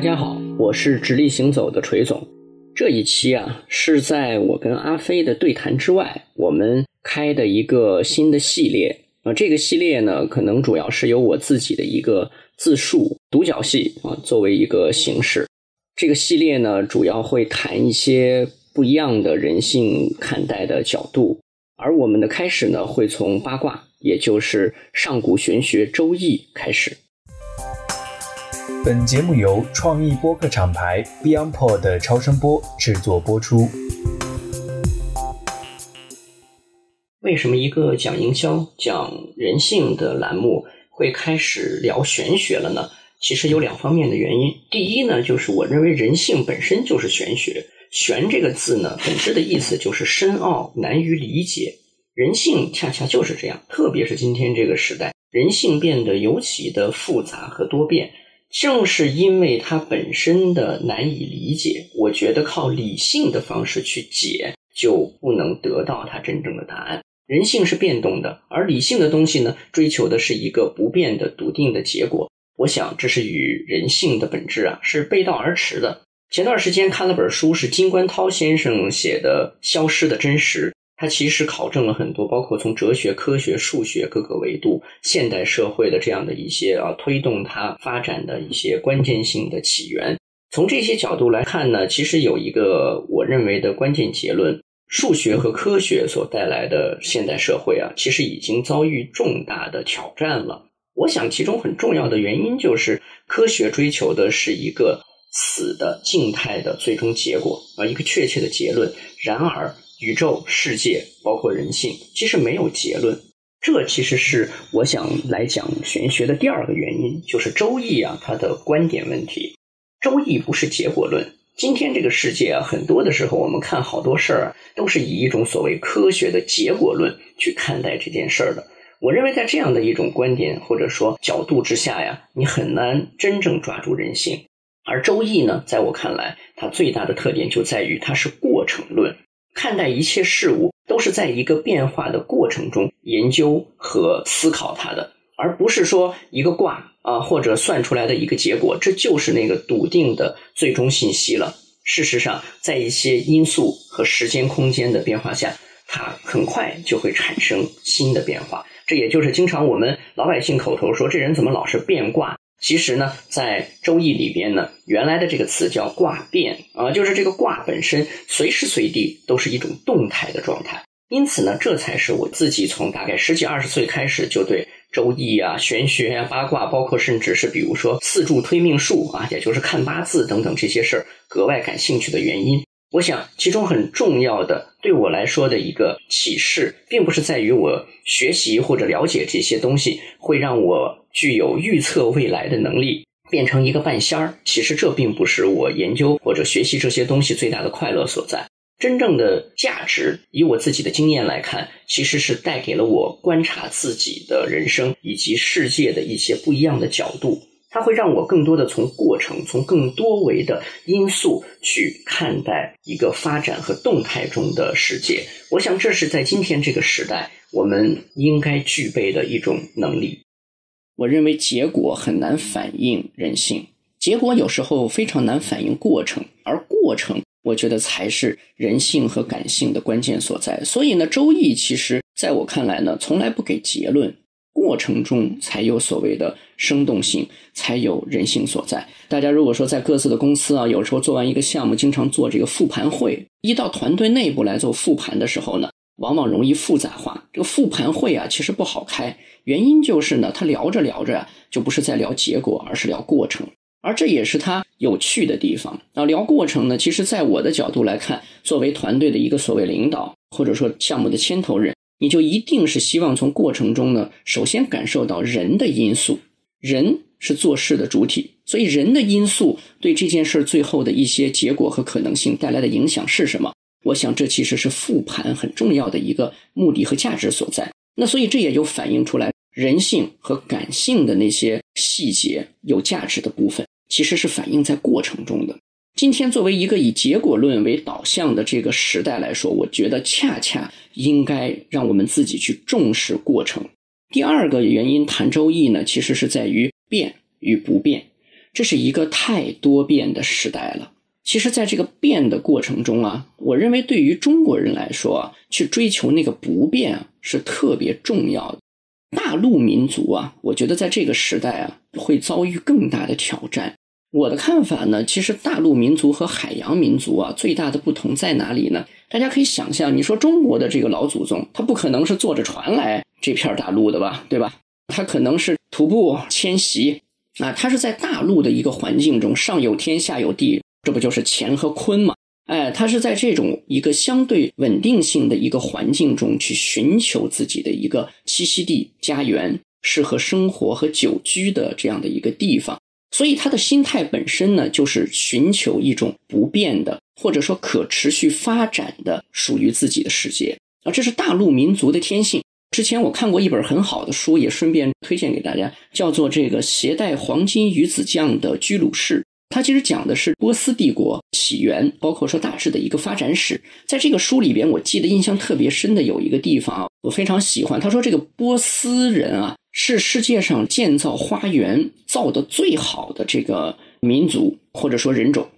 大家好，我是直立行走的锤总。这一期啊，是在我跟阿飞的对谈之外，我们开的一个新的系列啊。这个系列呢，可能主要是由我自己的一个自述独角戏啊作为一个形式。这个系列呢，主要会谈一些不一样的人性看待的角度。而我们的开始呢，会从八卦，也就是上古玄学《周易》开始。本节目由创意播客厂牌 BeyondPod 的超声波制作播出。为什么一个讲营销、讲人性的栏目会开始聊玄学了呢？其实有两方面的原因。第一呢，就是我认为人性本身就是玄学。玄这个字呢，本质的意思就是深奥、难于理解。人性恰恰就是这样，特别是今天这个时代，人性变得尤其的复杂和多变。正是因为它本身的难以理解，我觉得靠理性的方式去解，就不能得到它真正的答案。人性是变动的，而理性的东西呢，追求的是一个不变的笃定的结果。我想，这是与人性的本质啊是背道而驰的。前段时间看了本书，是金观涛先生写的《消失的真实》。它其实考证了很多，包括从哲学、科学、数学各个维度，现代社会的这样的一些啊，推动它发展的一些关键性的起源。从这些角度来看呢，其实有一个我认为的关键结论：数学和科学所带来的现代社会啊，其实已经遭遇重大的挑战了。我想，其中很重要的原因就是科学追求的是一个死的静态的最终结果啊，一个确切的结论。然而，宇宙、世界，包括人性，其实没有结论。这其实是我想来讲玄学的第二个原因，就是《周易》啊，它的观点问题。《周易》不是结果论。今天这个世界啊，很多的时候，我们看好多事儿啊，都是以一种所谓科学的结果论去看待这件事儿的。我认为，在这样的一种观点或者说角度之下呀，你很难真正抓住人性。而《周易》呢，在我看来，它最大的特点就在于它是过程论。看待一切事物都是在一个变化的过程中研究和思考它的，而不是说一个卦啊或者算出来的一个结果，这就是那个笃定的最终信息了。事实上，在一些因素和时间空间的变化下，它很快就会产生新的变化。这也就是经常我们老百姓口头说这人怎么老是变卦。其实呢，在《周易》里边呢，原来的这个词叫卦变啊，就是这个卦本身随时随地都是一种动态的状态。因此呢，这才是我自己从大概十几二十岁开始就对《周易》啊、玄学啊、八卦，包括甚至是比如说四柱推命术啊，也就是看八字等等这些事儿格外感兴趣的原因。我想，其中很重要的对我来说的一个启示，并不是在于我学习或者了解这些东西会让我。具有预测未来的能力，变成一个半仙儿。其实这并不是我研究或者学习这些东西最大的快乐所在。真正的价值，以我自己的经验来看，其实是带给了我观察自己的人生以及世界的一些不一样的角度。它会让我更多的从过程、从更多维的因素去看待一个发展和动态中的世界。我想，这是在今天这个时代我们应该具备的一种能力。我认为结果很难反映人性，结果有时候非常难反映过程，而过程我觉得才是人性和感性的关键所在。所以呢，《周易》其实在我看来呢，从来不给结论，过程中才有所谓的生动性，才有人性所在。大家如果说在各自的公司啊，有时候做完一个项目，经常做这个复盘会，一到团队内部来做复盘的时候呢。往往容易复杂化，这个复盘会啊，其实不好开。原因就是呢，他聊着聊着，就不是在聊结果，而是聊过程，而这也是他有趣的地方。那聊过程呢，其实在我的角度来看，作为团队的一个所谓领导，或者说项目的牵头人，你就一定是希望从过程中呢，首先感受到人的因素，人是做事的主体，所以人的因素对这件事最后的一些结果和可能性带来的影响是什么？我想，这其实是复盘很重要的一个目的和价值所在。那所以，这也就反映出来人性和感性的那些细节有价值的部分，其实是反映在过程中的。今天，作为一个以结果论为导向的这个时代来说，我觉得恰恰应该让我们自己去重视过程。第二个原因谈周易呢，其实是在于变与不变。这是一个太多变的时代了。其实，在这个变的过程中啊，我认为对于中国人来说，去追求那个不变，是特别重要的。大陆民族啊，我觉得在这个时代啊，会遭遇更大的挑战。我的看法呢，其实大陆民族和海洋民族啊，最大的不同在哪里呢？大家可以想象，你说中国的这个老祖宗，他不可能是坐着船来这片大陆的吧，对吧？他可能是徒步迁徙啊，他是在大陆的一个环境中，上有天，下有地。这不就是乾和坤吗？哎，他是在这种一个相对稳定性的一个环境中去寻求自己的一个栖息地、家园，适合生活和久居的这样的一个地方。所以他的心态本身呢，就是寻求一种不变的，或者说可持续发展的属于自己的世界啊。这是大陆民族的天性。之前我看过一本很好的书，也顺便推荐给大家，叫做《这个携带黄金鱼子酱的居鲁士》。它其实讲的是波斯帝国起源，包括说大致的一个发展史。在这个书里边，我记得印象特别深的有一个地方啊，我非常喜欢。他说这个波斯人啊，是世界上建造花园造的最好的这个民族或者说人种。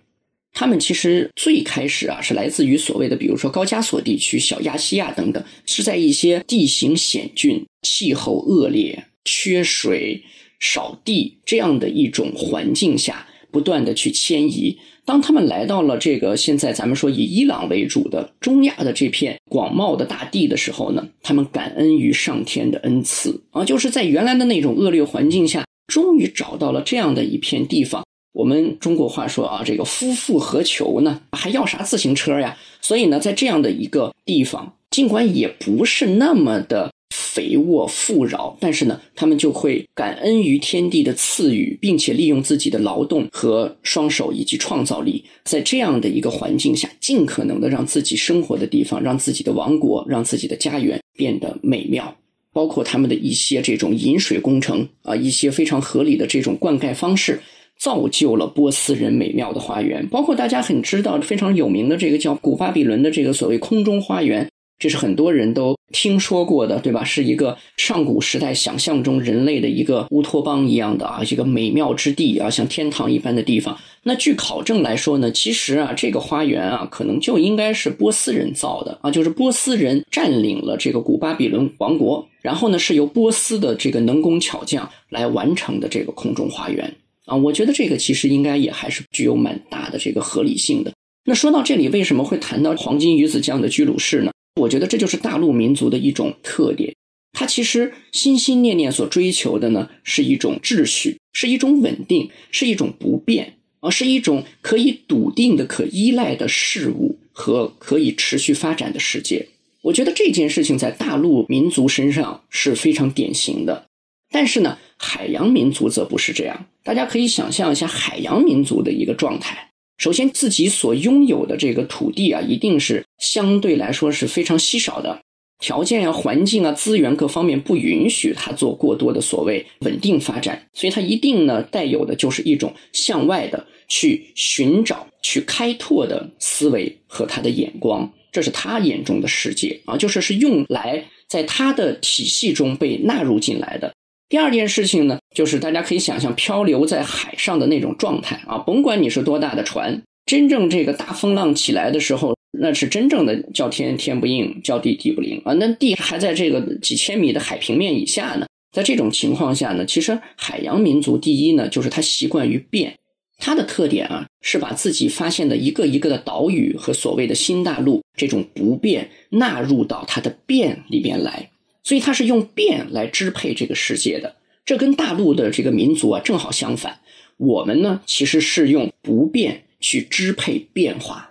他们其实最开始啊，是来自于所谓的比如说高加索地区、小亚细亚等等，是在一些地形险峻、气候恶劣、缺水、少地这样的一种环境下。不断的去迁移，当他们来到了这个现在咱们说以伊朗为主的中亚的这片广袤的大地的时候呢，他们感恩于上天的恩赐啊，就是在原来的那种恶劣环境下，终于找到了这样的一片地方。我们中国话说啊，这个夫复何求呢？还要啥自行车呀？所以呢，在这样的一个地方，尽管也不是那么的。肥沃富饶，但是呢，他们就会感恩于天地的赐予，并且利用自己的劳动和双手以及创造力，在这样的一个环境下，尽可能的让自己生活的地方，让自己的王国，让自己的家园变得美妙。包括他们的一些这种引水工程啊，一些非常合理的这种灌溉方式，造就了波斯人美妙的花园。包括大家很知道非常有名的这个叫古巴比伦的这个所谓空中花园。这是很多人都听说过的，对吧？是一个上古时代想象中人类的一个乌托邦一样的啊，一个美妙之地啊，像天堂一般的地方。那据考证来说呢，其实啊，这个花园啊，可能就应该是波斯人造的啊，就是波斯人占领了这个古巴比伦王国，然后呢，是由波斯的这个能工巧匠来完成的这个空中花园啊。我觉得这个其实应该也还是具有蛮大的这个合理性的。那说到这里，为什么会谈到黄金鱼子酱的居鲁士呢？我觉得这就是大陆民族的一种特点，他其实心心念念所追求的呢，是一种秩序，是一种稳定，是一种不变，而是一种可以笃定的、可依赖的事物和可以持续发展的世界。我觉得这件事情在大陆民族身上是非常典型的，但是呢，海洋民族则不是这样。大家可以想象一下海洋民族的一个状态。首先，自己所拥有的这个土地啊，一定是相对来说是非常稀少的，条件啊、环境啊、资源各方面不允许他做过多的所谓稳定发展，所以他一定呢带有的就是一种向外的去寻找、去开拓的思维和他的眼光，这是他眼中的世界啊，就是是用来在他的体系中被纳入进来的。第二件事情呢，就是大家可以想象漂流在海上的那种状态啊，甭管你是多大的船，真正这个大风浪起来的时候，那是真正的叫天天不应，叫地地不灵啊。那地还在这个几千米的海平面以下呢，在这种情况下呢，其实海洋民族第一呢，就是他习惯于变，它的特点啊，是把自己发现的一个一个的岛屿和所谓的新大陆这种不变纳入到它的变里边来。所以他是用变来支配这个世界的，这跟大陆的这个民族啊正好相反。我们呢其实是用不变去支配变化，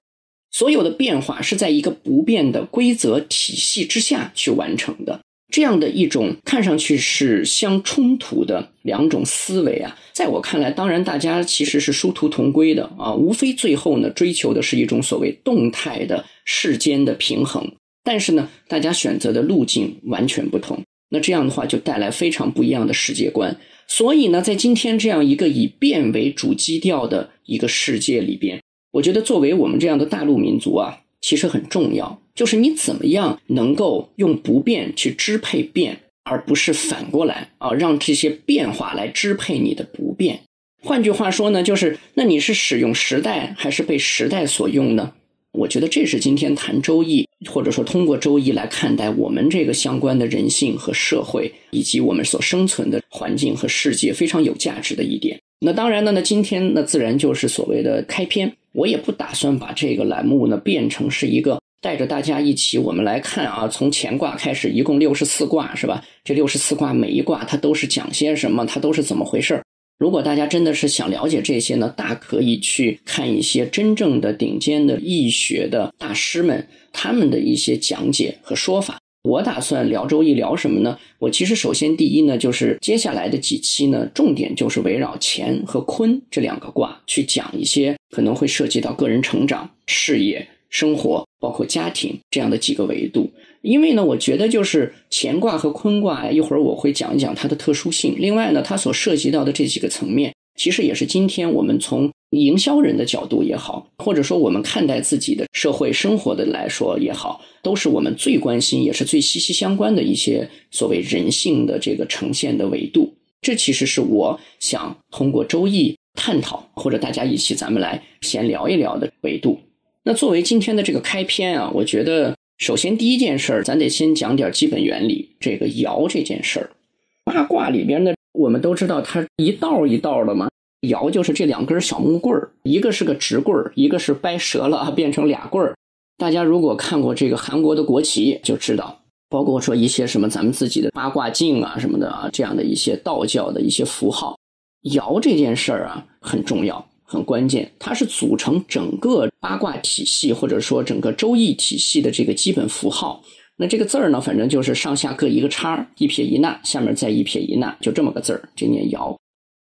所有的变化是在一个不变的规则体系之下去完成的。这样的一种看上去是相冲突的两种思维啊，在我看来，当然大家其实是殊途同归的啊，无非最后呢追求的是一种所谓动态的世间的平衡。但是呢，大家选择的路径完全不同，那这样的话就带来非常不一样的世界观。所以呢，在今天这样一个以变为主基调的一个世界里边，我觉得作为我们这样的大陆民族啊，其实很重要，就是你怎么样能够用不变去支配变，而不是反过来啊，让这些变化来支配你的不变。换句话说呢，就是那你是使用时代还是被时代所用呢？我觉得这是今天谈周易，或者说通过周易来看待我们这个相关的人性和社会，以及我们所生存的环境和世界非常有价值的一点。那当然呢，那今天那自然就是所谓的开篇。我也不打算把这个栏目呢变成是一个带着大家一起我们来看啊，从乾卦开始，一共六十四卦是吧？这六十四卦每一卦它都是讲些什么？它都是怎么回事儿？如果大家真的是想了解这些呢，大可以去看一些真正的顶尖的易学的大师们他们的一些讲解和说法。我打算聊周易聊什么呢？我其实首先第一呢，就是接下来的几期呢，重点就是围绕乾和坤这两个卦去讲一些可能会涉及到个人成长、事业、生活，包括家庭这样的几个维度。因为呢，我觉得就是乾卦和坤卦，一会儿我会讲一讲它的特殊性。另外呢，它所涉及到的这几个层面，其实也是今天我们从营销人的角度也好，或者说我们看待自己的社会生活的来说也好，都是我们最关心也是最息息相关的一些所谓人性的这个呈现的维度。这其实是我想通过周易探讨，或者大家一起咱们来先聊一聊的维度。那作为今天的这个开篇啊，我觉得。首先，第一件事儿，咱得先讲点基本原理。这个爻这件事儿，八卦里边的，我们都知道它一道一道的嘛。爻就是这两根小木棍儿，一个是个直棍儿，一个是掰折了，变成俩棍儿。大家如果看过这个韩国的国旗，就知道，包括说一些什么咱们自己的八卦镜啊什么的啊，这样的一些道教的一些符号。爻这件事儿啊，很重要。很关键，它是组成整个八卦体系或者说整个周易体系的这个基本符号。那这个字儿呢，反正就是上下各一个叉，一撇一捺，下面再一撇一捺，就这么个字儿，这念爻。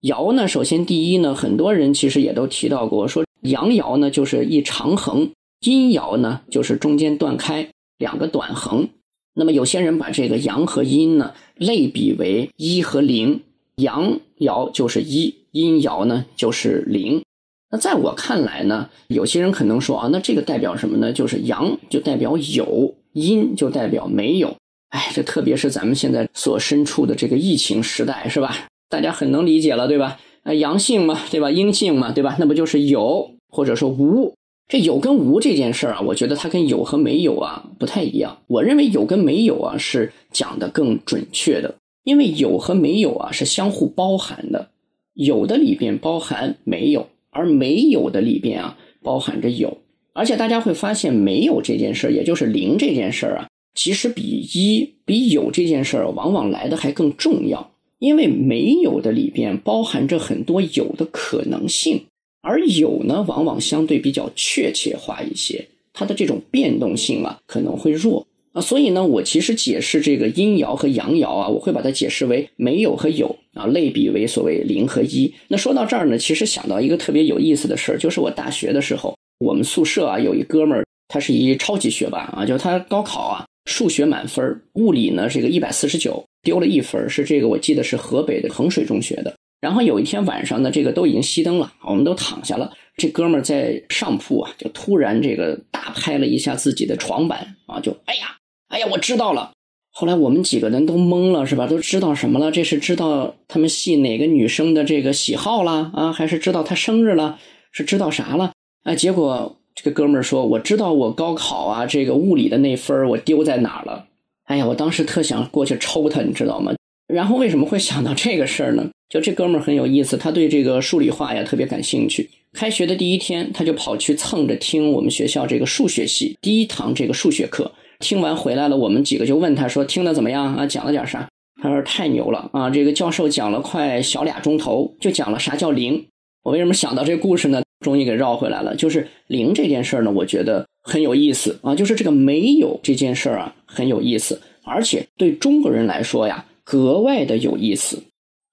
爻呢，首先第一呢，很多人其实也都提到过，说阳爻呢就是一长横，阴爻呢就是中间断开两个短横。那么有些人把这个阳和阴呢类比为一和零，阳爻就是一，阴爻呢就是零。那在我看来呢，有些人可能说啊，那这个代表什么呢？就是阳就代表有，阴就代表没有。哎，这特别是咱们现在所身处的这个疫情时代，是吧？大家很能理解了，对吧？啊，阳性嘛，对吧？阴性嘛，对吧？那不就是有或者说无？这有跟无这件事儿啊，我觉得它跟有和没有啊不太一样。我认为有跟没有啊是讲的更准确的，因为有和没有啊是相互包含的，有的里边包含没有。而没有的里边啊，包含着有，而且大家会发现，没有这件事儿，也就是零这件事儿啊，其实比一、比有这件事儿，往往来的还更重要。因为没有的里边包含着很多有的可能性，而有呢，往往相对比较确切化一些，它的这种变动性啊，可能会弱。所以呢，我其实解释这个阴爻和阳爻啊，我会把它解释为没有和有啊，类比为所谓零和一。那说到这儿呢，其实想到一个特别有意思的事儿，就是我大学的时候，我们宿舍啊有一哥们儿，他是一超级学霸啊，就他高考啊数学满分，物理呢这个一百四十九丢了一分，是这个我记得是河北的衡水中学的。然后有一天晚上呢，这个都已经熄灯了，我们都躺下了，这哥们儿在上铺啊，就突然这个大拍了一下自己的床板啊，就哎呀。哎呀，我知道了。后来我们几个人都懵了，是吧？都知道什么了？这是知道他们系哪个女生的这个喜好啦啊，还是知道她生日了？是知道啥了？啊，结果这个哥们儿说：“我知道我高考啊，这个物理的那分儿我丢在哪儿了。”哎呀，我当时特想过去抽他，你知道吗？然后为什么会想到这个事儿呢？就这哥们儿很有意思，他对这个数理化呀特别感兴趣。开学的第一天，他就跑去蹭着听我们学校这个数学系第一堂这个数学课。听完回来了，我们几个就问他说：“听的怎么样啊？讲了点啥？”他说：“太牛了啊！这个教授讲了快小俩钟头，就讲了啥叫零。我为什么想到这故事呢？终于给绕回来了。就是零这件事儿呢，我觉得很有意思啊。就是这个没有这件事儿啊，很有意思，而且对中国人来说呀，格外的有意思。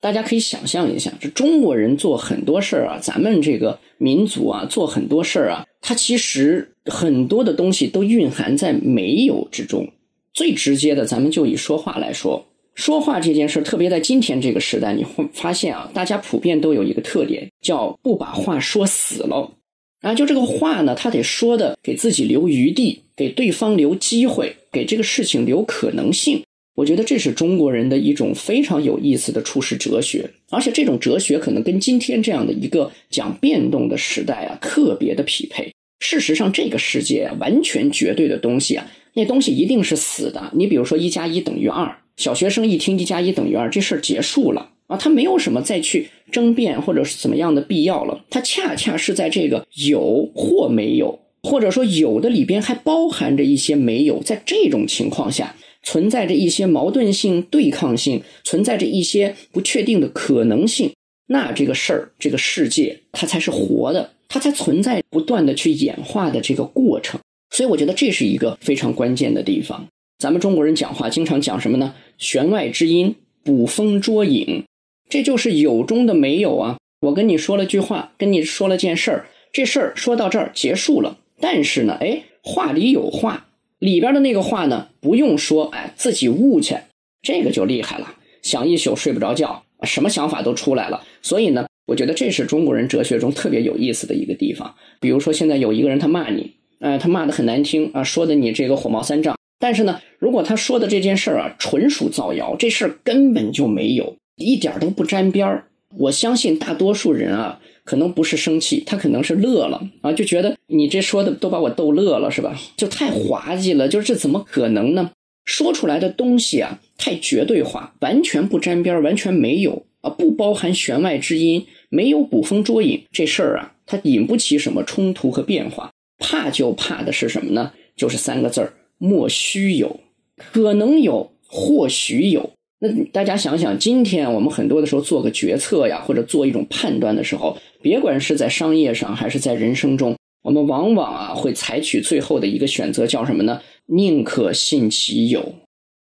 大家可以想象一下，这中国人做很多事儿啊，咱们这个民族啊，做很多事儿啊，它其实。很多的东西都蕴含在没有之中。最直接的，咱们就以说话来说，说话这件事儿，特别在今天这个时代，你会发现啊，大家普遍都有一个特点，叫不把话说死了。啊，就这个话呢，他得说的给自己留余地，给对方留机会，给这个事情留可能性。我觉得这是中国人的一种非常有意思的处世哲学，而且这种哲学可能跟今天这样的一个讲变动的时代啊特别的匹配。事实上，这个世界，完全绝对的东西啊，那东西一定是死的。你比如说，一加一等于二，小学生一听一加一等于二，这事儿结束了啊，他没有什么再去争辩或者是怎么样的必要了。他恰恰是在这个有或没有，或者说有的里边还包含着一些没有，在这种情况下。存在着一些矛盾性、对抗性，存在着一些不确定的可能性。那这个事儿、这个世界，它才是活的，它才存在不断的去演化的这个过程。所以，我觉得这是一个非常关键的地方。咱们中国人讲话经常讲什么呢？弦外之音，捕风捉影，这就是有中的没有啊。我跟你说了句话，跟你说了件事儿，这事儿说到这儿结束了。但是呢，哎，话里有话。里边的那个话呢，不用说，哎，自己悟去，这个就厉害了。想一宿睡不着觉，什么想法都出来了。所以呢，我觉得这是中国人哲学中特别有意思的一个地方。比如说，现在有一个人他骂你，呃，他骂的很难听啊，说的你这个火冒三丈。但是呢，如果他说的这件事儿啊，纯属造谣，这事儿根本就没有，一点都不沾边儿。我相信大多数人啊。可能不是生气，他可能是乐了啊，就觉得你这说的都把我逗乐了，是吧？就太滑稽了，就是这怎么可能呢？说出来的东西啊，太绝对化，完全不沾边，完全没有啊，不包含弦外之音，没有捕风捉影，这事儿啊，它引不起什么冲突和变化。怕就怕的是什么呢？就是三个字儿：莫须有，可能有，或许有。大家想想，今天我们很多的时候做个决策呀，或者做一种判断的时候，别管是在商业上还是在人生中，我们往往啊会采取最后的一个选择，叫什么呢？宁可信其有。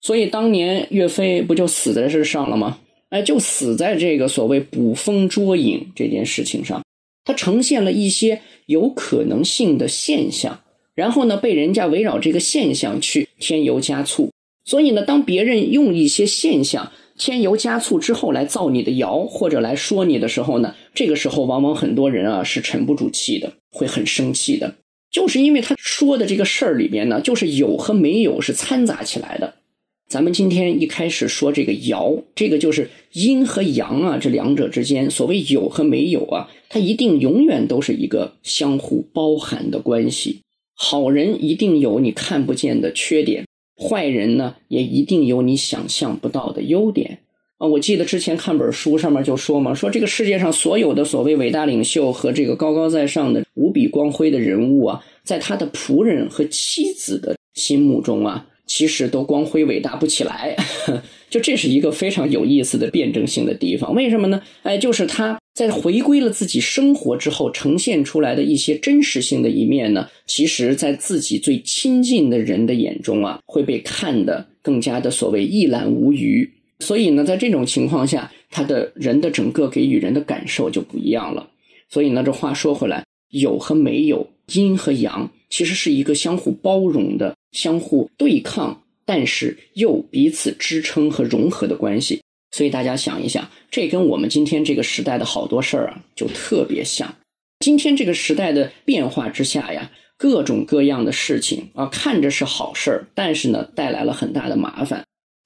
所以当年岳飞不就死在这上了吗？哎，就死在这个所谓捕风捉影这件事情上，它呈现了一些有可能性的现象，然后呢，被人家围绕这个现象去添油加醋。所以呢，当别人用一些现象添油加醋之后来造你的谣或者来说你的时候呢，这个时候往往很多人啊是沉不住气的，会很生气的，就是因为他说的这个事儿里边呢，就是有和没有是掺杂起来的。咱们今天一开始说这个谣，这个就是阴和阳啊，这两者之间，所谓有和没有啊，它一定永远都是一个相互包含的关系。好人一定有你看不见的缺点。坏人呢，也一定有你想象不到的优点啊！我记得之前看本书，上面就说嘛，说这个世界上所有的所谓伟大领袖和这个高高在上的无比光辉的人物啊，在他的仆人和妻子的心目中啊，其实都光辉伟大不起来。就这是一个非常有意思的辩证性的地方，为什么呢？哎，就是他在回归了自己生活之后，呈现出来的一些真实性的一面呢，其实，在自己最亲近的人的眼中啊，会被看得更加的所谓一览无余。所以呢，在这种情况下，他的人的整个给予人的感受就不一样了。所以呢，这话说回来，有和没有，阴和阳，其实是一个相互包容的、相互对抗。但是又彼此支撑和融合的关系，所以大家想一想，这跟我们今天这个时代的好多事儿啊，就特别像。今天这个时代的变化之下呀，各种各样的事情啊，看着是好事儿，但是呢，带来了很大的麻烦；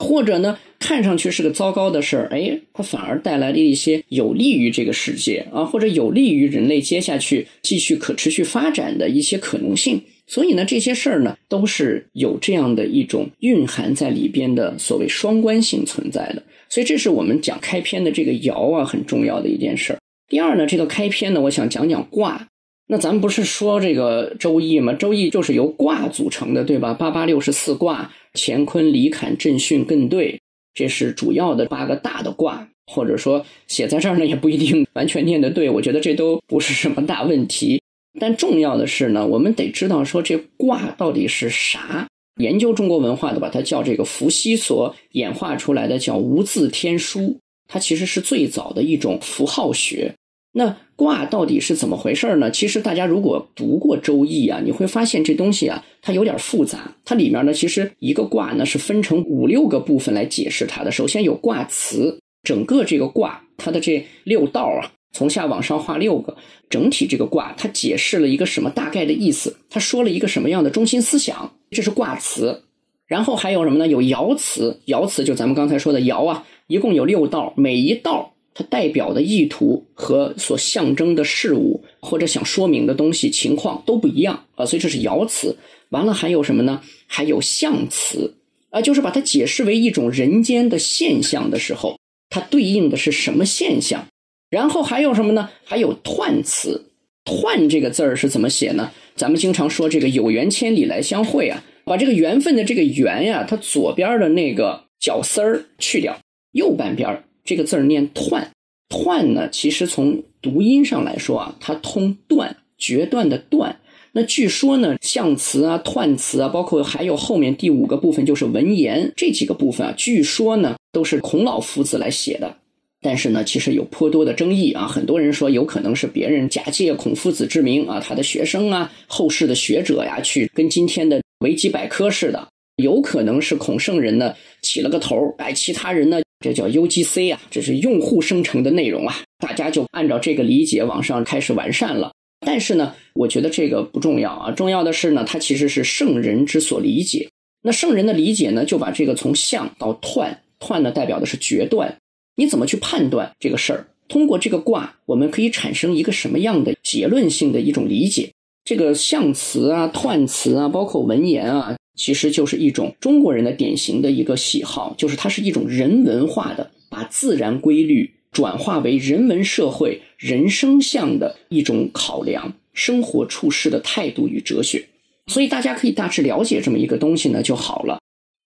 或者呢，看上去是个糟糕的事儿，哎，它反而带来了一些有利于这个世界啊，或者有利于人类接下去继续可持续发展的一些可能性。所以呢，这些事儿呢，都是有这样的一种蕴含在里边的所谓双关性存在的。所以，这是我们讲开篇的这个爻啊，很重要的一件事儿。第二呢，这个开篇呢，我想讲讲卦。那咱们不是说这个《周易》吗？《周易》就是由卦组成的，对吧？八八六十四卦，乾坤离坎震巽艮兑，这是主要的八个大的卦。或者说写在这儿呢，也不一定完全念得对。我觉得这都不是什么大问题。但重要的是呢，我们得知道说这卦到底是啥。研究中国文化的把它叫这个伏羲所演化出来的叫无字天书，它其实是最早的一种符号学。那卦到底是怎么回事呢？其实大家如果读过《周易》啊，你会发现这东西啊，它有点复杂。它里面呢，其实一个卦呢是分成五六个部分来解释它的。首先有卦辞，整个这个卦它的这六道啊。从下往上画六个，整体这个卦它解释了一个什么大概的意思？它说了一个什么样的中心思想？这是卦辞。然后还有什么呢？有爻辞，爻辞就咱们刚才说的爻啊，一共有六道，每一道它代表的意图和所象征的事物或者想说明的东西情况都不一样啊，所以这是爻辞。完了还有什么呢？还有象辞啊，就是把它解释为一种人间的现象的时候，它对应的是什么现象？然后还有什么呢？还有彖辞，彖这个字儿是怎么写呢？咱们经常说这个有缘千里来相会啊。把这个缘分的这个缘呀，它左边的那个角丝儿去掉，右半边这个字儿念断。断呢，其实从读音上来说啊，它通断，决断的断。那据说呢，象词啊、断词啊，包括还有后面第五个部分就是文言这几个部分啊，据说呢都是孔老夫子来写的。但是呢，其实有颇多的争议啊，很多人说有可能是别人假借孔夫子之名啊，他的学生啊、后世的学者呀，去跟今天的。维基百科似的，有可能是孔圣人呢起了个头哎，其他人呢，这叫 UGC 啊，这是用户生成的内容啊，大家就按照这个理解往上开始完善了。但是呢，我觉得这个不重要啊，重要的是呢，它其实是圣人之所理解。那圣人的理解呢，就把这个从象到断，断呢代表的是决断，你怎么去判断这个事儿？通过这个卦，我们可以产生一个什么样的结论性的一种理解？这个象辞啊、彖词啊，包括文言啊，其实就是一种中国人的典型的一个喜好，就是它是一种人文化的，把自然规律转化为人文社会人生向的一种考量，生活处事的态度与哲学。所以大家可以大致了解这么一个东西呢就好了。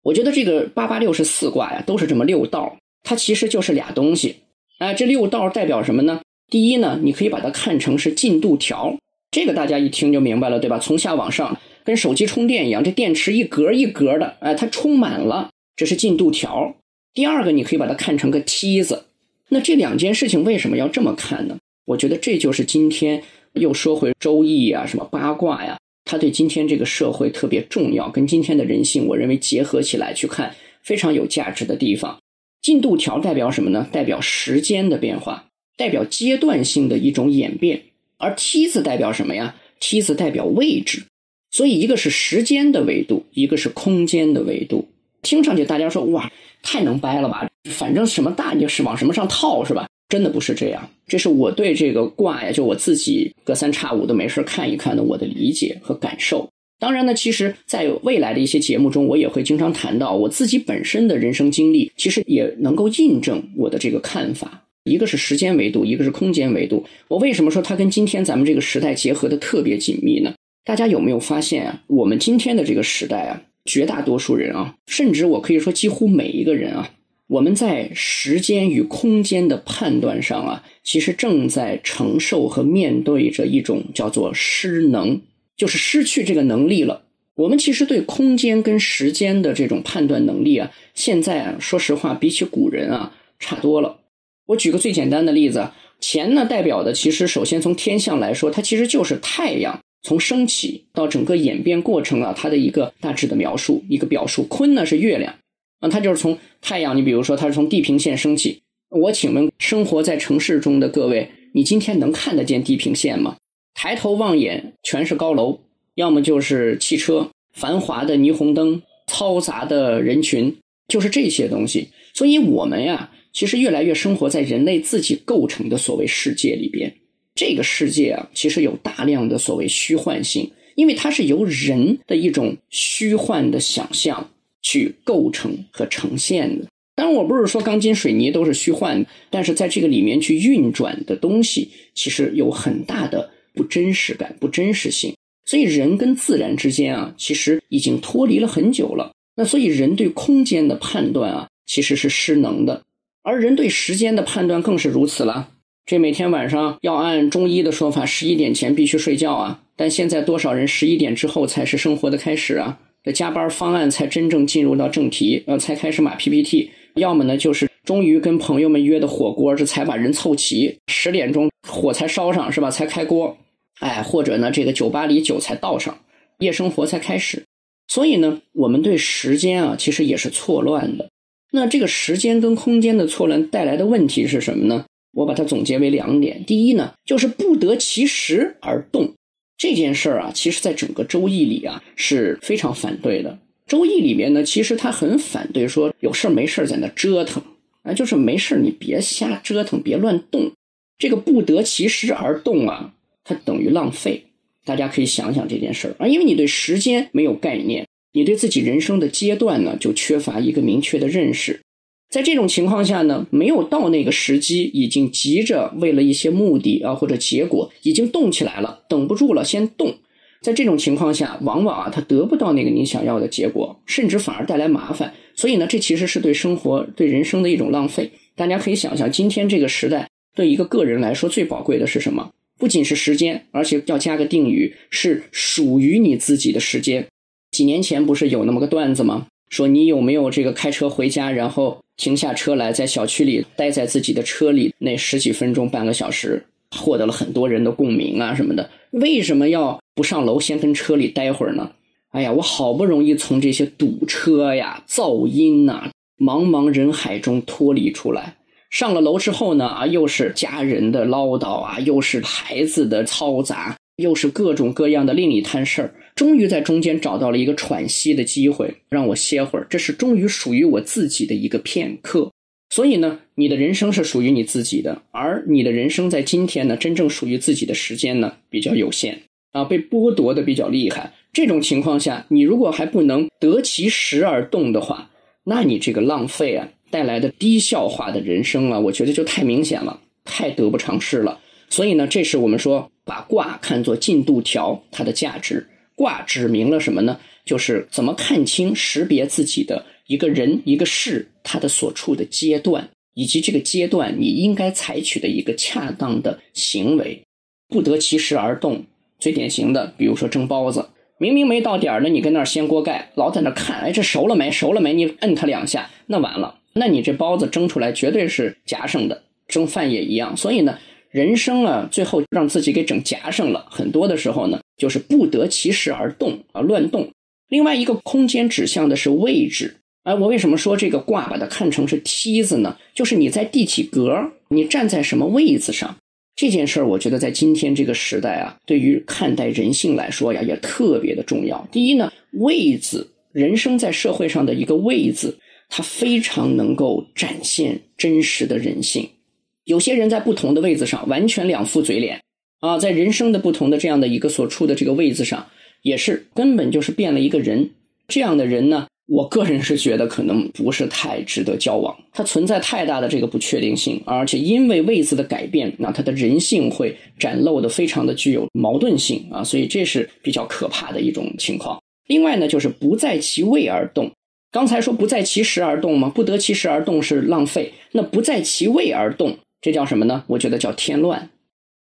我觉得这个八八六十四卦呀，都是这么六道，它其实就是俩东西。哎，这六道代表什么呢？第一呢，你可以把它看成是进度条。这个大家一听就明白了，对吧？从下往上，跟手机充电一样，这电池一格一格的，哎，它充满了，这是进度条。第二个，你可以把它看成个梯子。那这两件事情为什么要这么看呢？我觉得这就是今天又说回周易啊，什么八卦呀，它对今天这个社会特别重要，跟今天的人性，我认为结合起来去看非常有价值的地方。进度条代表什么呢？代表时间的变化，代表阶段性的一种演变。而梯子代表什么呀？梯子代表位置，所以一个是时间的维度，一个是空间的维度。听上去大家说哇，太能掰了吧？反正什么大你就是往什么上套是吧？真的不是这样。这是我对这个卦呀，就我自己隔三差五的没事看一看的我的理解和感受。当然呢，其实在未来的一些节目中，我也会经常谈到我自己本身的人生经历，其实也能够印证我的这个看法。一个是时间维度，一个是空间维度。我为什么说它跟今天咱们这个时代结合的特别紧密呢？大家有没有发现啊？我们今天的这个时代啊，绝大多数人啊，甚至我可以说几乎每一个人啊，我们在时间与空间的判断上啊，其实正在承受和面对着一种叫做失能，就是失去这个能力了。我们其实对空间跟时间的这种判断能力啊，现在啊，说实话，比起古人啊，差多了。我举个最简单的例子，乾呢代表的其实首先从天象来说，它其实就是太阳从升起到整个演变过程啊，它的一个大致的描述，一个表述。坤呢是月亮，啊，它就是从太阳，你比如说它是从地平线升起。我请问生活在城市中的各位，你今天能看得见地平线吗？抬头望眼全是高楼，要么就是汽车，繁华的霓虹灯，嘈杂的人群，就是这些东西。所以我们呀。其实越来越生活在人类自己构成的所谓世界里边，这个世界啊，其实有大量的所谓虚幻性，因为它是由人的一种虚幻的想象去构成和呈现的。当然，我不是说钢筋水泥都是虚幻，但是在这个里面去运转的东西，其实有很大的不真实感、不真实性。所以，人跟自然之间啊，其实已经脱离了很久了。那所以，人对空间的判断啊，其实是失能的。而人对时间的判断更是如此了。这每天晚上要按中医的说法，十一点前必须睡觉啊。但现在多少人十一点之后才是生活的开始啊？这加班方案才真正进入到正题，呃，才开始码 PPT。要么呢，就是终于跟朋友们约的火锅，这才把人凑齐，十点钟火才烧上，是吧？才开锅。哎，或者呢，这个酒吧里酒才倒上，夜生活才开始。所以呢，我们对时间啊，其实也是错乱的。那这个时间跟空间的错乱带来的问题是什么呢？我把它总结为两点。第一呢，就是不得其时而动这件事儿啊，其实在整个周易里啊是非常反对的。周易里面呢，其实他很反对说有事儿没事儿在那折腾啊，就是没事儿你别瞎折腾，别乱动。这个不得其时而动啊，它等于浪费。大家可以想想这件事儿啊，因为你对时间没有概念，你对自己人生的阶段呢就缺乏一个明确的认识。在这种情况下呢，没有到那个时机，已经急着为了一些目的啊或者结果已经动起来了，等不住了，先动。在这种情况下，往往啊他得不到那个你想要的结果，甚至反而带来麻烦。所以呢，这其实是对生活、对人生的一种浪费。大家可以想想，今天这个时代对一个个人来说最宝贵的是什么？不仅是时间，而且要加个定语，是属于你自己的时间。几年前不是有那么个段子吗？说你有没有这个开车回家，然后。停下车来，在小区里待在自己的车里那十几分钟、半个小时，获得了很多人的共鸣啊什么的。为什么要不上楼先跟车里待会儿呢？哎呀，我好不容易从这些堵车呀、噪音呐、茫茫人海中脱离出来，上了楼之后呢，啊，又是家人的唠叨啊，又是孩子的嘈杂。又是各种各样的另一摊事儿，终于在中间找到了一个喘息的机会，让我歇会儿。这是终于属于我自己的一个片刻。所以呢，你的人生是属于你自己的，而你的人生在今天呢，真正属于自己的时间呢，比较有限啊，被剥夺的比较厉害。这种情况下，你如果还不能得其时而动的话，那你这个浪费啊带来的低效化的人生啊，我觉得就太明显了，太得不偿失了。所以呢，这是我们说。把卦看作进度条，它的价值，卦指明了什么呢？就是怎么看清、识别自己的一个人、一个事，它的所处的阶段，以及这个阶段你应该采取的一个恰当的行为，不得其时而动。最典型的，比如说蒸包子，明明没到点儿呢，你跟那儿掀锅盖，老在那看，哎，这熟了没？熟了没？你摁它两下，那完了，那你这包子蒸出来绝对是夹生的，蒸饭也一样。所以呢。人生啊，最后让自己给整夹上了。很多的时候呢，就是不得其时而动啊，乱动。另外一个空间指向的是位置。哎，我为什么说这个卦把它看成是梯子呢？就是你在第几格，你站在什么位子上。这件事儿，我觉得在今天这个时代啊，对于看待人性来说呀，也特别的重要。第一呢，位子，人生在社会上的一个位子，他非常能够展现真实的人性。有些人在不同的位子上，完全两副嘴脸啊，在人生的不同的这样的一个所处的这个位子上，也是根本就是变了一个人。这样的人呢，我个人是觉得可能不是太值得交往。他存在太大的这个不确定性，而且因为位子的改变，那他的人性会展露的非常的具有矛盾性啊，所以这是比较可怕的一种情况。另外呢，就是不在其位而动。刚才说不在其时而动吗？不得其时而动是浪费。那不在其位而动。这叫什么呢？我觉得叫添乱。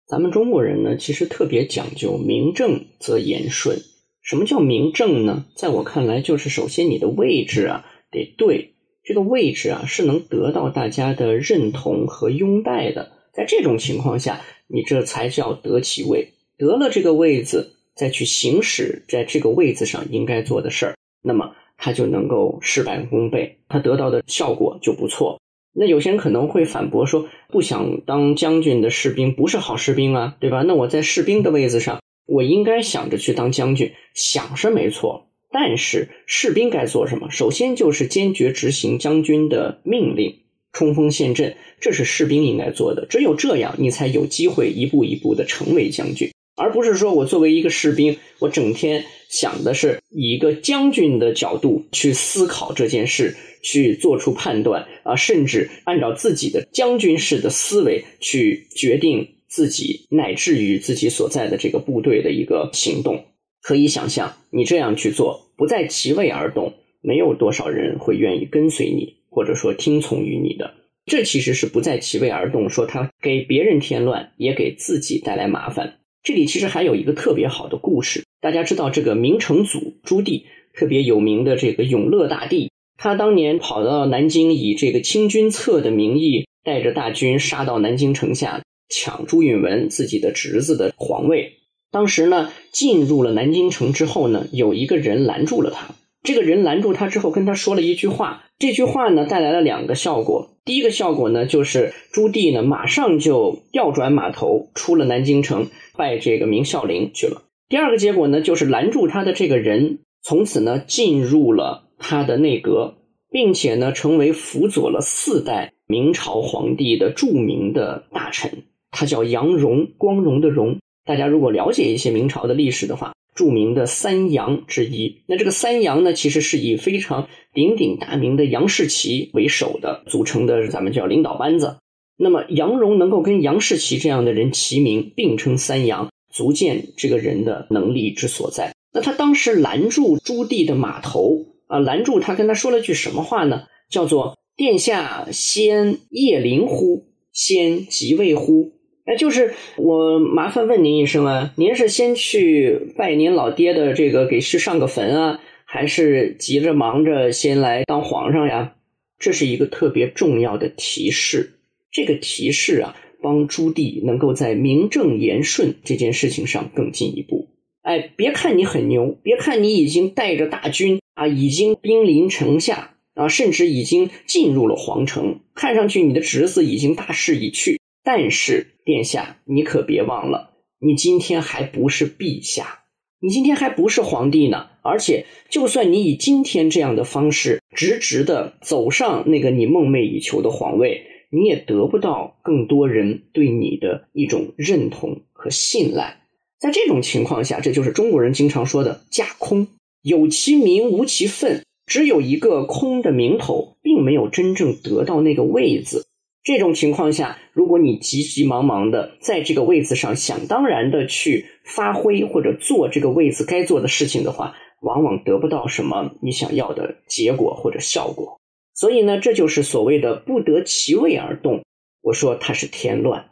咱们中国人呢，其实特别讲究名正则言顺。什么叫名正呢？在我看来，就是首先你的位置啊得对，这个位置啊是能得到大家的认同和拥戴的。在这种情况下，你这才叫得其位。得了这个位子，再去行使在这个位子上应该做的事儿，那么他就能够事半功倍，他得到的效果就不错。那有些人可能会反驳说，不想当将军的士兵不是好士兵啊，对吧？那我在士兵的位子上，我应该想着去当将军，想是没错。但是士兵该做什么？首先就是坚决执行将军的命令，冲锋陷阵，这是士兵应该做的。只有这样，你才有机会一步一步的成为将军。而不是说我作为一个士兵，我整天想的是以一个将军的角度去思考这件事，去做出判断啊，甚至按照自己的将军式的思维去决定自己乃至于自己所在的这个部队的一个行动。可以想象，你这样去做，不在其位而动，没有多少人会愿意跟随你，或者说听从于你的。这其实是不在其位而动，说他给别人添乱，也给自己带来麻烦。这里其实还有一个特别好的故事，大家知道这个明成祖朱棣特别有名的这个永乐大帝，他当年跑到南京，以这个清君侧的名义，带着大军杀到南京城下，抢朱允文自己的侄子的皇位。当时呢，进入了南京城之后呢，有一个人拦住了他。这个人拦住他之后，跟他说了一句话。这句话呢，带来了两个效果。第一个效果呢，就是朱棣呢，马上就调转马头，出了南京城，拜这个明孝陵去了。第二个结果呢，就是拦住他的这个人从此呢进入了他的内阁，并且呢成为辅佐了四代明朝皇帝的著名的大臣。他叫杨荣，光荣的荣。大家如果了解一些明朝的历史的话，著名的三杨之一。那这个三杨呢，其实是以非常鼎鼎大名的杨士奇为首的组成的，咱们叫领导班子。那么杨荣能够跟杨士奇这样的人齐名，并称三杨，足见这个人的能力之所在。那他当时拦住朱棣的马头啊，拦住他，跟他说了句什么话呢？叫做“殿下先谒陵乎？先即位乎？”哎，就是我麻烦问您一声啊，您是先去拜您老爹的这个给去上个坟啊，还是急着忙着先来当皇上呀？这是一个特别重要的提示。这个提示啊，帮朱棣能够在名正言顺这件事情上更进一步。哎，别看你很牛，别看你已经带着大军啊，已经兵临城下啊，甚至已经进入了皇城，看上去你的侄子已经大势已去。但是，殿下，你可别忘了，你今天还不是陛下，你今天还不是皇帝呢。而且，就算你以今天这样的方式直直的走上那个你梦寐以求的皇位，你也得不到更多人对你的一种认同和信赖。在这种情况下，这就是中国人经常说的“架空”，有其名无其分，只有一个空的名头，并没有真正得到那个位子。这种情况下，如果你急急忙忙的在这个位子上想当然的去发挥或者做这个位子该做的事情的话，往往得不到什么你想要的结果或者效果。所以呢，这就是所谓的不得其位而动。我说它是添乱。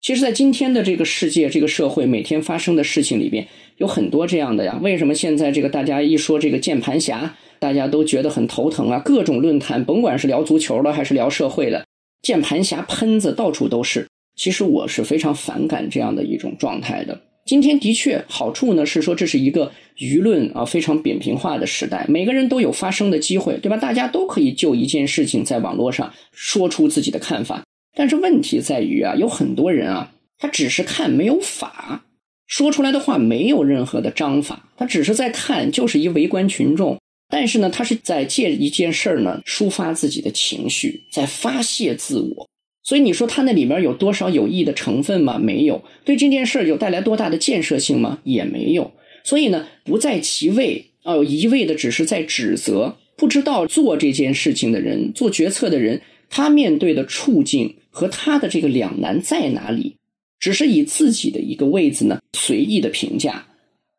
其实，在今天的这个世界、这个社会，每天发生的事情里边，有很多这样的呀。为什么现在这个大家一说这个键盘侠，大家都觉得很头疼啊？各种论坛，甭管是聊足球的还是聊社会的。键盘侠喷子到处都是，其实我是非常反感这样的一种状态的。今天的确好处呢，是说这是一个舆论啊非常扁平化的时代，每个人都有发声的机会，对吧？大家都可以就一件事情在网络上说出自己的看法。但是问题在于啊，有很多人啊，他只是看没有法，说出来的话没有任何的章法，他只是在看，就是一围观群众。但是呢，他是在借一件事儿呢抒发自己的情绪，在发泄自我。所以你说他那里面有多少有益的成分吗？没有。对这件事儿有带来多大的建设性吗？也没有。所以呢，不在其位哦，一味的只是在指责不知道做这件事情的人、做决策的人，他面对的处境和他的这个两难在哪里？只是以自己的一个位子呢随意的评价。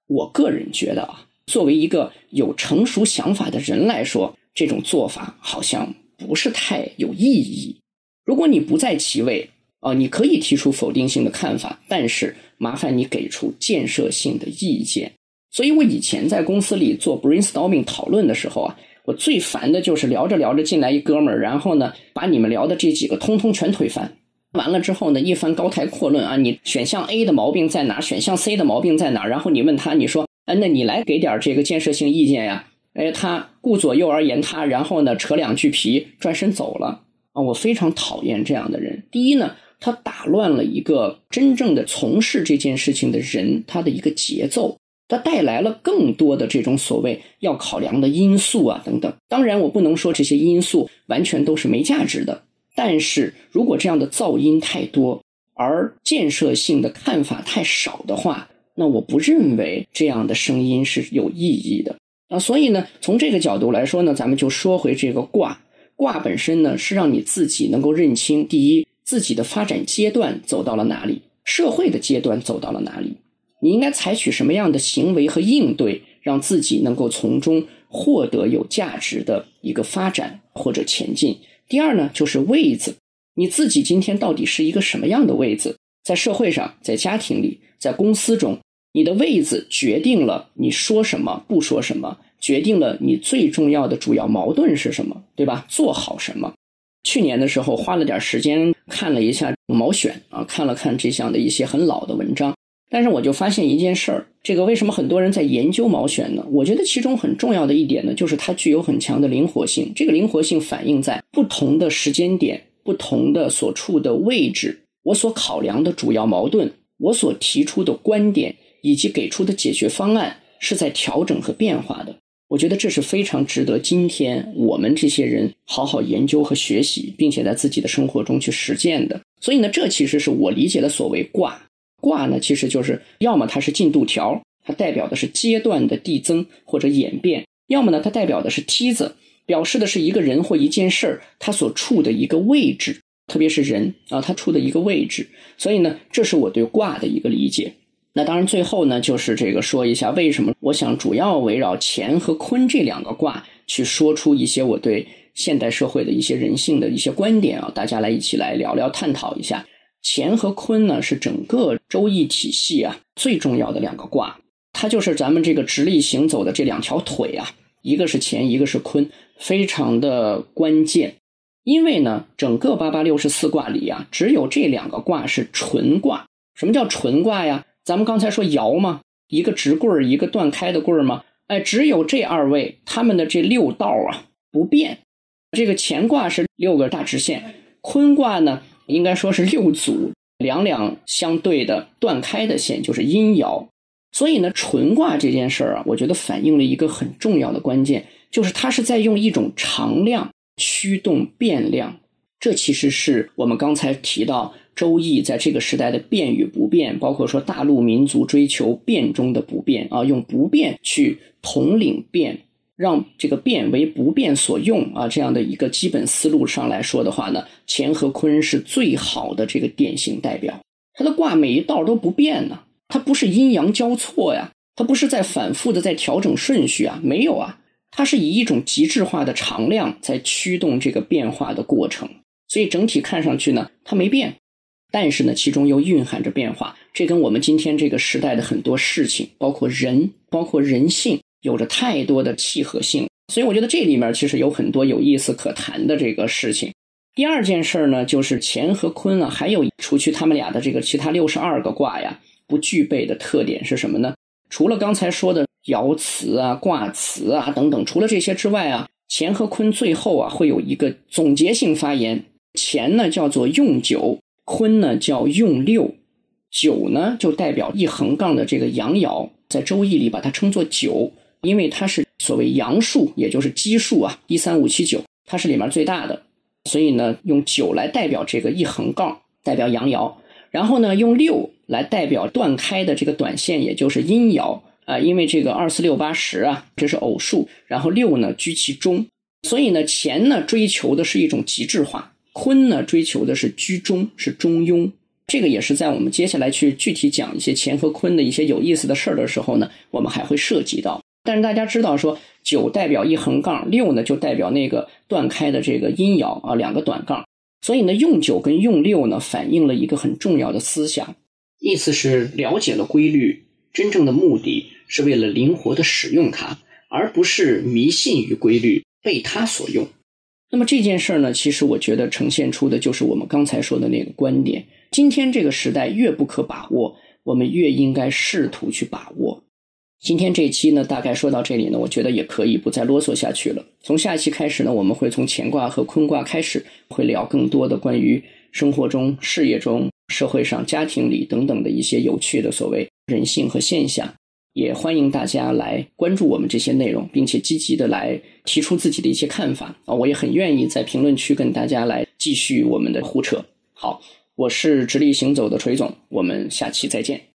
我个人觉得啊。作为一个有成熟想法的人来说，这种做法好像不是太有意义。如果你不在其位，啊，你可以提出否定性的看法，但是麻烦你给出建设性的意见。所以我以前在公司里做 brainstorming 讨论的时候啊，我最烦的就是聊着聊着进来一哥们儿，然后呢，把你们聊的这几个通通全推翻。完了之后呢，一番高抬阔论啊，你选项 A 的毛病在哪？选项 C 的毛病在哪？然后你问他，你说。哎，那你来给点这个建设性意见呀？哎，他顾左右而言他，然后呢扯两句皮，转身走了啊！我非常讨厌这样的人。第一呢，他打乱了一个真正的从事这件事情的人他的一个节奏，他带来了更多的这种所谓要考量的因素啊等等。当然，我不能说这些因素完全都是没价值的，但是如果这样的噪音太多，而建设性的看法太少的话。那我不认为这样的声音是有意义的啊，所以呢，从这个角度来说呢，咱们就说回这个卦。卦本身呢，是让你自己能够认清：第一，自己的发展阶段走到了哪里，社会的阶段走到了哪里，你应该采取什么样的行为和应对，让自己能够从中获得有价值的一个发展或者前进。第二呢，就是位子，你自己今天到底是一个什么样的位子，在社会上，在家庭里，在公司中。你的位子决定了你说什么不说什么，决定了你最重要的主要矛盾是什么，对吧？做好什么？去年的时候花了点时间看了一下毛选啊，看了看这项的一些很老的文章，但是我就发现一件事儿，这个为什么很多人在研究毛选呢？我觉得其中很重要的一点呢，就是它具有很强的灵活性。这个灵活性反映在不同的时间点、不同的所处的位置，我所考量的主要矛盾，我所提出的观点。以及给出的解决方案是在调整和变化的。我觉得这是非常值得今天我们这些人好好研究和学习，并且在自己的生活中去实践的。所以呢，这其实是我理解的所谓卦。卦呢，其实就是要么它是进度条，它代表的是阶段的递增或者演变；要么呢，它代表的是梯子，表示的是一个人或一件事儿它所处的一个位置，特别是人啊，他处的一个位置。所以呢，这是我对卦的一个理解。那当然，最后呢，就是这个说一下为什么我想主要围绕乾和坤这两个卦去说出一些我对现代社会的一些人性的一些观点啊，大家来一起来聊聊探讨一下。乾和坤呢，是整个周易体系啊最重要的两个卦，它就是咱们这个直立行走的这两条腿啊，一个是乾，一个是坤，非常的关键。因为呢，整个八八六十四卦里啊，只有这两个卦是纯卦。什么叫纯卦呀？咱们刚才说爻嘛，一个直棍儿，一个断开的棍儿嘛，哎，只有这二位他们的这六道啊不变。这个乾卦是六个大直线，坤卦呢应该说是六组两两相对的断开的线，就是阴爻。所以呢，纯卦这件事儿啊，我觉得反映了一个很重要的关键，就是它是在用一种常量驱动变量。这其实是我们刚才提到。周易在这个时代的变与不变，包括说大陆民族追求变中的不变啊，用不变去统领变，让这个变为不变所用啊，这样的一个基本思路上来说的话呢，乾和坤是最好的这个典型代表。它的卦每一道都不变呢，它不是阴阳交错呀，它不是在反复的在调整顺序啊，没有啊，它是以一种极致化的常量在驱动这个变化的过程，所以整体看上去呢，它没变。但是呢，其中又蕴含着变化，这跟我们今天这个时代的很多事情，包括人，包括人性，有着太多的契合性。所以我觉得这里面其实有很多有意思可谈的这个事情。第二件事呢，就是乾和坤啊，还有除去他们俩的这个其他六十二个卦呀，不具备的特点是什么呢？除了刚才说的爻辞啊、卦辞啊等等，除了这些之外啊，乾和坤最后啊会有一个总结性发言。乾呢叫做用九。坤呢叫用六，九呢就代表一横杠的这个阳爻，在周易里把它称作九，因为它是所谓阳数，也就是奇数啊，一三五七九，它是里面最大的，所以呢用九来代表这个一横杠，代表阳爻，然后呢用六来代表断开的这个短线，也就是阴爻啊，因为这个二四六八十啊，这是偶数，然后六呢居其中，所以呢乾呢追求的是一种极致化。坤呢，追求的是居中，是中庸。这个也是在我们接下来去具体讲一些乾和坤的一些有意思的事儿的时候呢，我们还会涉及到。但是大家知道，说九代表一横杠，六呢就代表那个断开的这个阴爻啊，两个短杠。所以呢，用九跟用六呢，反映了一个很重要的思想，意思是了解了规律，真正的目的是为了灵活的使用它，而不是迷信于规律，被它所用。那么这件事儿呢，其实我觉得呈现出的就是我们刚才说的那个观点。今天这个时代越不可把握，我们越应该试图去把握。今天这期呢，大概说到这里呢，我觉得也可以不再啰嗦下去了。从下一期开始呢，我们会从乾卦和坤卦开始，会聊更多的关于生活中、事业中、社会上、家庭里等等的一些有趣的所谓人性和现象。也欢迎大家来关注我们这些内容，并且积极的来提出自己的一些看法啊！我也很愿意在评论区跟大家来继续我们的胡扯。好，我是直立行走的锤总，我们下期再见。